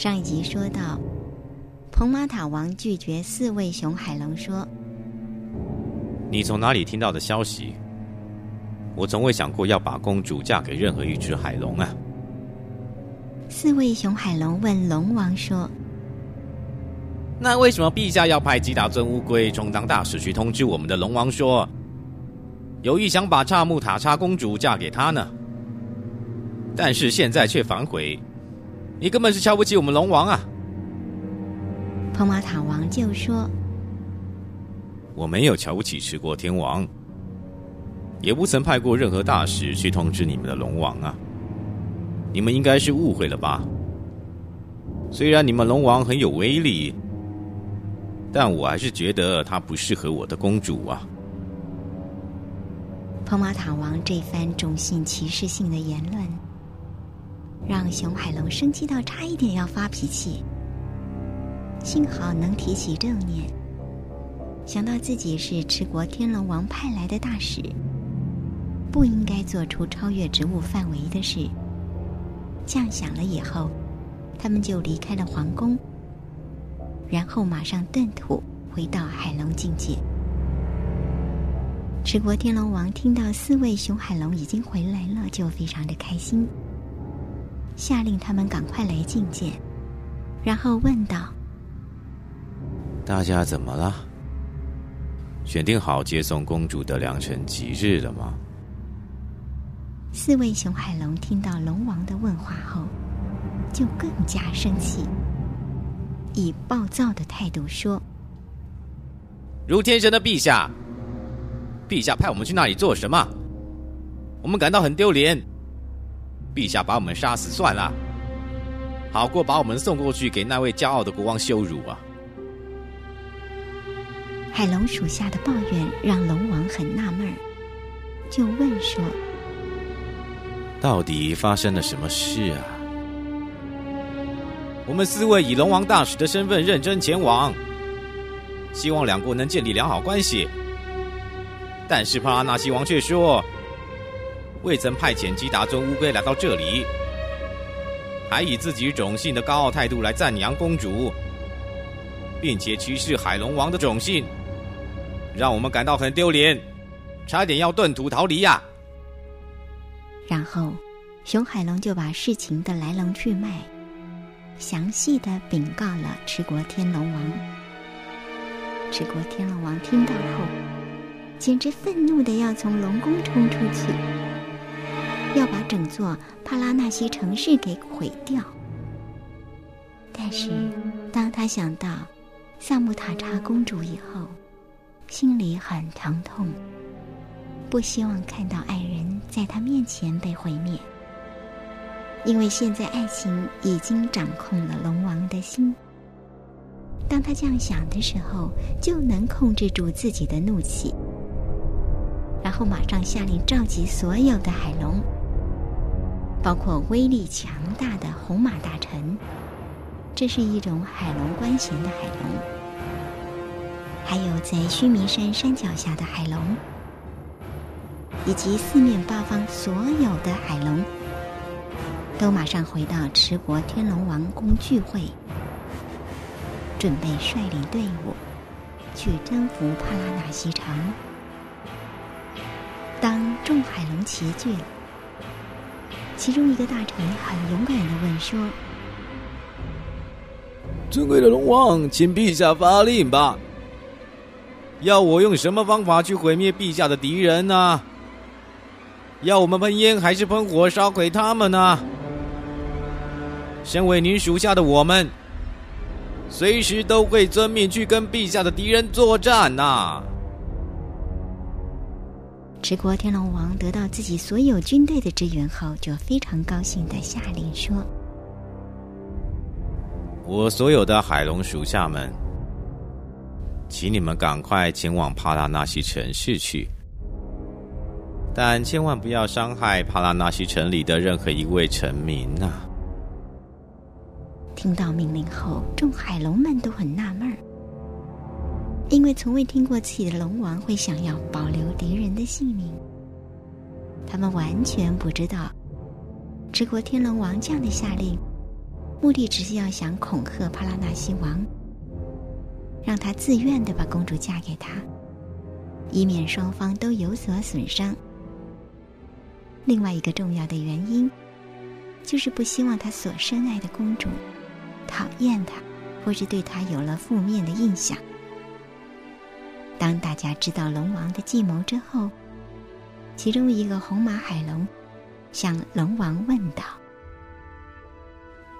上一集说到，蓬马塔王拒绝四位熊海龙说：“你从哪里听到的消息？我从未想过要把公主嫁给任何一只海龙啊！”四位熊海龙问龙王说：“那为什么陛下要派吉达尊乌龟充当大使去通知我们的龙王说，有意想把查木塔查公主嫁给他呢？但是现在却反悔。”你根本是瞧不起我们龙王啊！蓬马塔王就说：“我没有瞧不起持国天王，也不曾派过任何大使去通知你们的龙王啊！你们应该是误会了吧？虽然你们龙王很有威力，但我还是觉得他不适合我的公主啊！”蓬马塔王这番种姓歧视性的言论。让熊海龙生气到差一点要发脾气，幸好能提起正念，想到自己是持国天龙王派来的大使，不应该做出超越职务范围的事。这样想了以后，他们就离开了皇宫，然后马上遁土回到海龙境界。持国天龙王听到四位熊海龙已经回来了，就非常的开心。下令他们赶快来觐见，然后问道：“大家怎么了？选定好接送公主的良辰吉日了吗？”四位熊海龙听到龙王的问话后，就更加生气，以暴躁的态度说：“如天神的陛下，陛下派我们去那里做什么？我们感到很丢脸。”陛下把我们杀死算了，好过把我们送过去给那位骄傲的国王羞辱啊！海龙属下的抱怨让龙王很纳闷儿，就问说：“到底发生了什么事啊？”我们四位以龙王大使的身份认真前往，希望两国能建立良好关系。但是帕拉纳西王却说。未曾派遣基达尊乌龟来到这里，还以自己种姓的高傲态度来赞扬公主，并且歧视海龙王的种姓，让我们感到很丢脸，差点要遁土逃离呀！然后，熊海龙就把事情的来龙去脉详细的禀告了持国天龙王。持国天龙王听到后，简直愤怒的要从龙宫冲出去。要把整座帕拉纳西城市给毁掉。但是，当他想到萨姆塔查公主以后，心里很疼痛，不希望看到爱人在他面前被毁灭。因为现在爱情已经掌控了龙王的心。当他这样想的时候，就能控制住自己的怒气，然后马上下令召集所有的海龙。包括威力强大的红马大臣，这是一种海龙关衔的海龙；还有在须弥山山脚下的海龙，以及四面八方所有的海龙，都马上回到持国天龙王宫聚会，准备率领队伍去征服帕拉纳西城。当众海龙齐聚。其中一个大臣很勇敢的问说：“尊贵的龙王，请陛下发令吧。要我用什么方法去毁灭陛下的敌人呢？要我们喷烟还是喷火烧毁他们呢？身为您属下的我们，随时都会遵命去跟陛下的敌人作战呐。”持国天龙王得到自己所有军队的支援后，就非常高兴的下令说：“我所有的海龙属下们，请你们赶快前往帕拉纳西城市去，但千万不要伤害帕拉纳西城里的任何一位臣民呐！”听到命令后，众海龙们都很纳闷儿。因为从未听过自己的龙王会想要保留敌人的性命，他们完全不知道，持国天龙王这样的下令，目的只是要想恐吓帕拉纳西王，让他自愿的把公主嫁给他，以免双方都有所损伤。另外一个重要的原因，就是不希望他所深爱的公主讨厌他，或是对他有了负面的印象。当大家知道龙王的计谋之后，其中一个红马海龙向龙王问道：“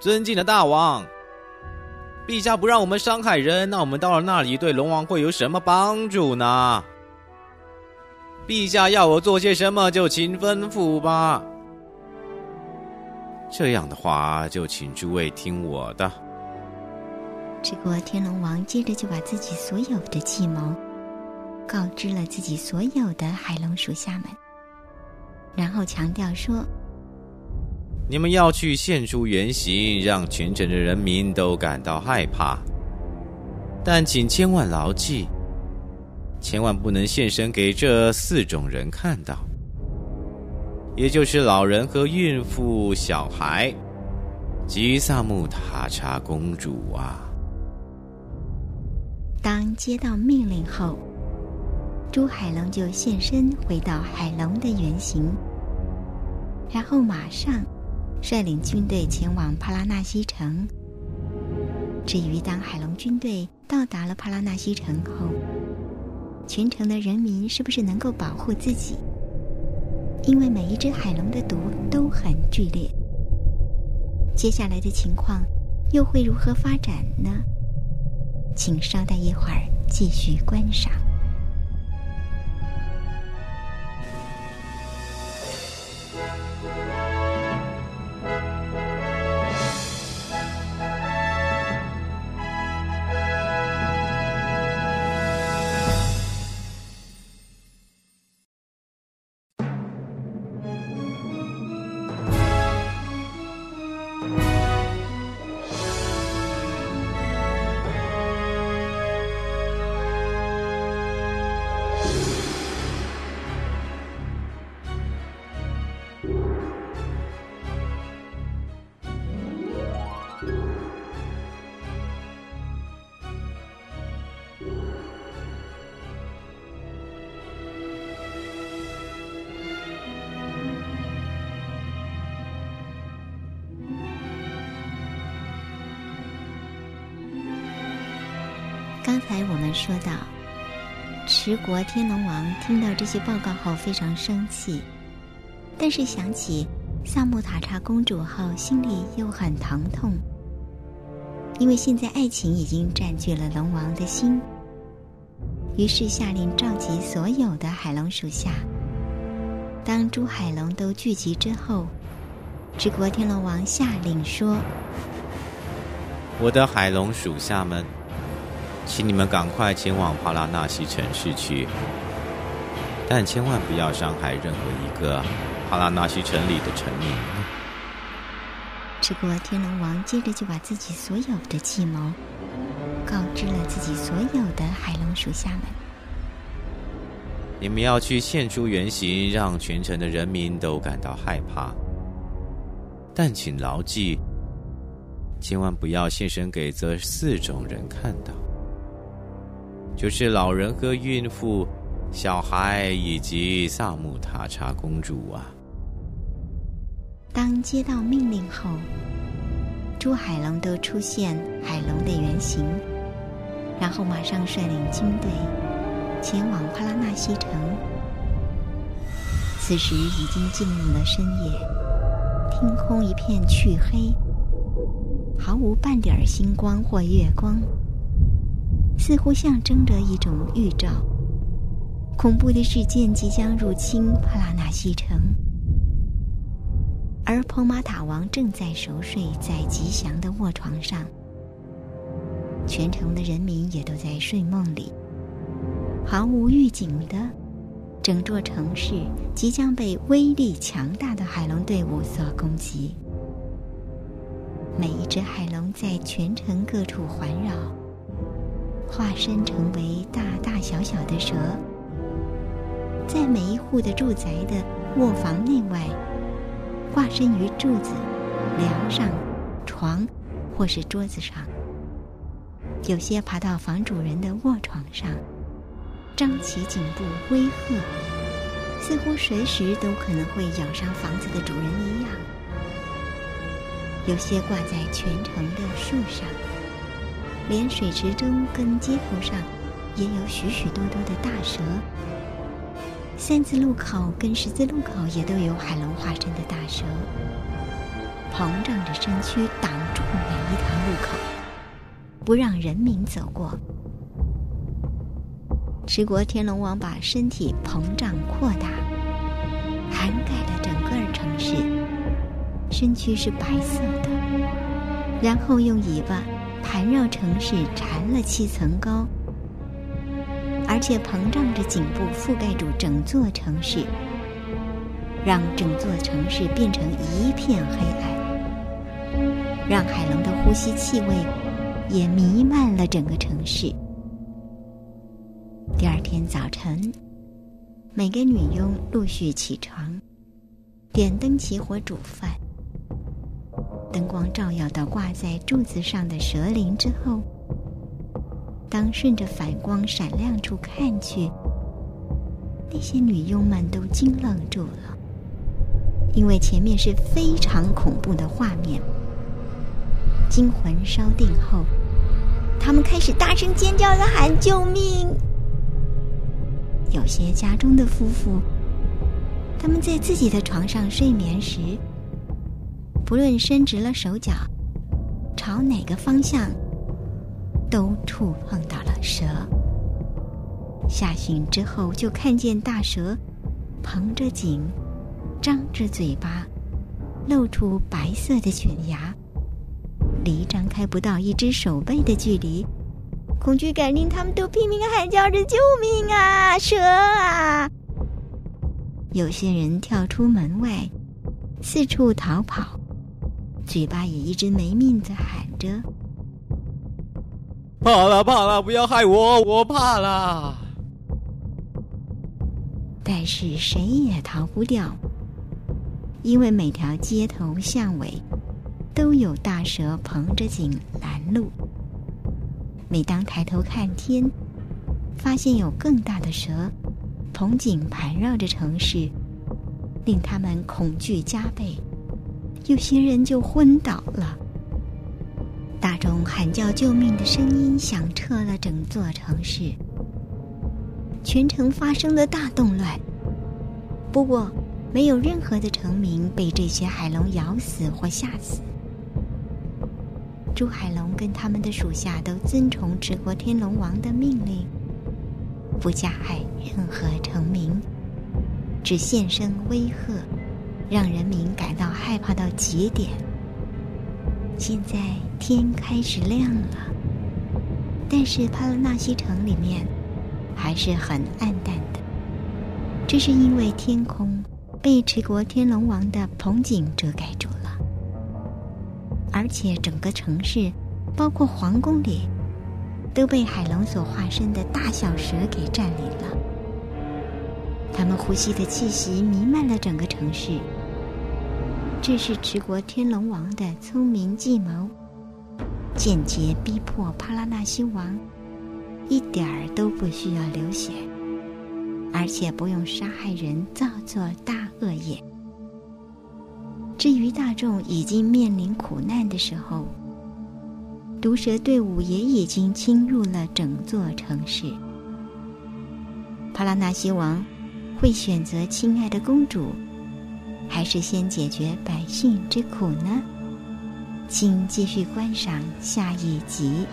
尊敬的大王，陛下不让我们伤害人，那我们到了那里对龙王会有什么帮助呢？”陛下要我做些什么，就请吩咐吧。这样的话，就请诸位听我的。这个天龙王接着就把自己所有的计谋告知了自己所有的海龙属下们，然后强调说：“你们要去现出原形，让全城的人民都感到害怕，但请千万牢记。”千万不能现身给这四种人看到，也就是老人和孕妇、小孩吉萨木塔查公主啊！当接到命令后，朱海龙就现身回到海龙的原型，然后马上率领军队前往帕拉纳西城。至于当海龙军队到达了帕拉纳西城后，全城的人民是不是能够保护自己？因为每一只海龙的毒都很剧烈。接下来的情况又会如何发展呢？请稍待一会儿，继续观赏。刚才我们说到，持国天龙王听到这些报告后非常生气，但是想起萨木塔查公主后，心里又很疼痛，因为现在爱情已经占据了龙王的心。于是下令召集所有的海龙属下。当诸海龙都聚集之后，持国天龙王下令说：“我的海龙属下们。”请你们赶快前往帕拉纳西城市去，但千万不要伤害任何一个帕拉纳西城里的臣民。这个天龙王接着就把自己所有的计谋告知了自己所有的海龙属下们。你们要去现出原形，让全城的人民都感到害怕，但请牢记，千万不要现身给这四种人看到。就是老人和孕妇、小孩以及萨姆塔查公主啊！当接到命令后，诸海龙都出现海龙的原形，然后马上率领军队前往帕拉纳西城。此时已经进入了深夜，天空一片黢黑，毫无半点星光或月光。似乎象征着一种预兆，恐怖的事件即将入侵帕拉纳西城，而蓬马塔王正在熟睡在吉祥的卧床上，全城的人民也都在睡梦里。毫无预警的，整座城市即将被威力强大的海龙队伍所攻击，每一只海龙在全城各处环绕。化身成为大大小小的蛇，在每一户的住宅的卧房内外，化身于柱子、梁上、床或是桌子上，有些爬到房主人的卧床上，张起颈部威吓，似乎随时都可能会咬伤房子的主人一样。有些挂在全城的树上，连水池中跟街头上也有许许多多的大蛇。三字路口跟十字路口也都有海龙化身的大蛇，膨胀着身躯挡住每一条路口，不让人民走过。持国天龙王把身体膨胀扩大，涵盖了整个城市，身躯是白色的，然后用尾巴盘绕城市，缠了七层高。而且膨胀着颈部，覆盖住整座城市，让整座城市变成一片黑暗，让海龙的呼吸气味也弥漫了整个城市。第二天早晨，每个女佣陆续起床，点灯起火煮饭。灯光照耀到挂在柱子上的蛇鳞之后。当顺着反光闪亮处看去，那些女佣们都惊愣住了，因为前面是非常恐怖的画面。惊魂稍定后，他们开始大声尖叫着喊救命。有些家中的夫妇，他们在自己的床上睡眠时，不论伸直了手脚，朝哪个方向。都触碰到了蛇。下醒之后，就看见大蛇捧着颈，张着嘴巴，露出白色的犬牙，离张开不到一只手背的距离。恐惧感令他们都拼命喊叫着：“救命啊！蛇啊！”有些人跳出门外，四处逃跑，嘴巴也一直没命的喊着。怕了，怕了！不要害我，我怕了。但是谁也逃不掉，因为每条街头巷尾都有大蛇捧着颈拦路。每当抬头看天，发现有更大的蛇捧颈盘绕着城市，令他们恐惧加倍，有些人就昏倒了。大众喊叫救命的声音响彻了整座城市，全城发生了大动乱。不过，没有任何的城民被这些海龙咬死或吓死。朱海龙跟他们的属下都遵从持国天龙王的命令，不加害任何城民，只现身威吓，让人民感到害怕到极点。现在天开始亮了，但是帕拉纳西城里面还是很暗淡的。这是因为天空被持国天龙王的棚景遮盖住了，而且整个城市，包括皇宫里，都被海龙所化身的大小蛇给占领了。他们呼吸的气息弥漫了整个城市。这是持国天龙王的聪明计谋，间接逼迫帕拉纳西王，一点儿都不需要流血，而且不用杀害人，造作大恶业。至于大众已经面临苦难的时候，毒蛇队伍也已经侵入了整座城市。帕拉纳西王会选择亲爱的公主。还是先解决百姓之苦呢？请继续观赏下一集。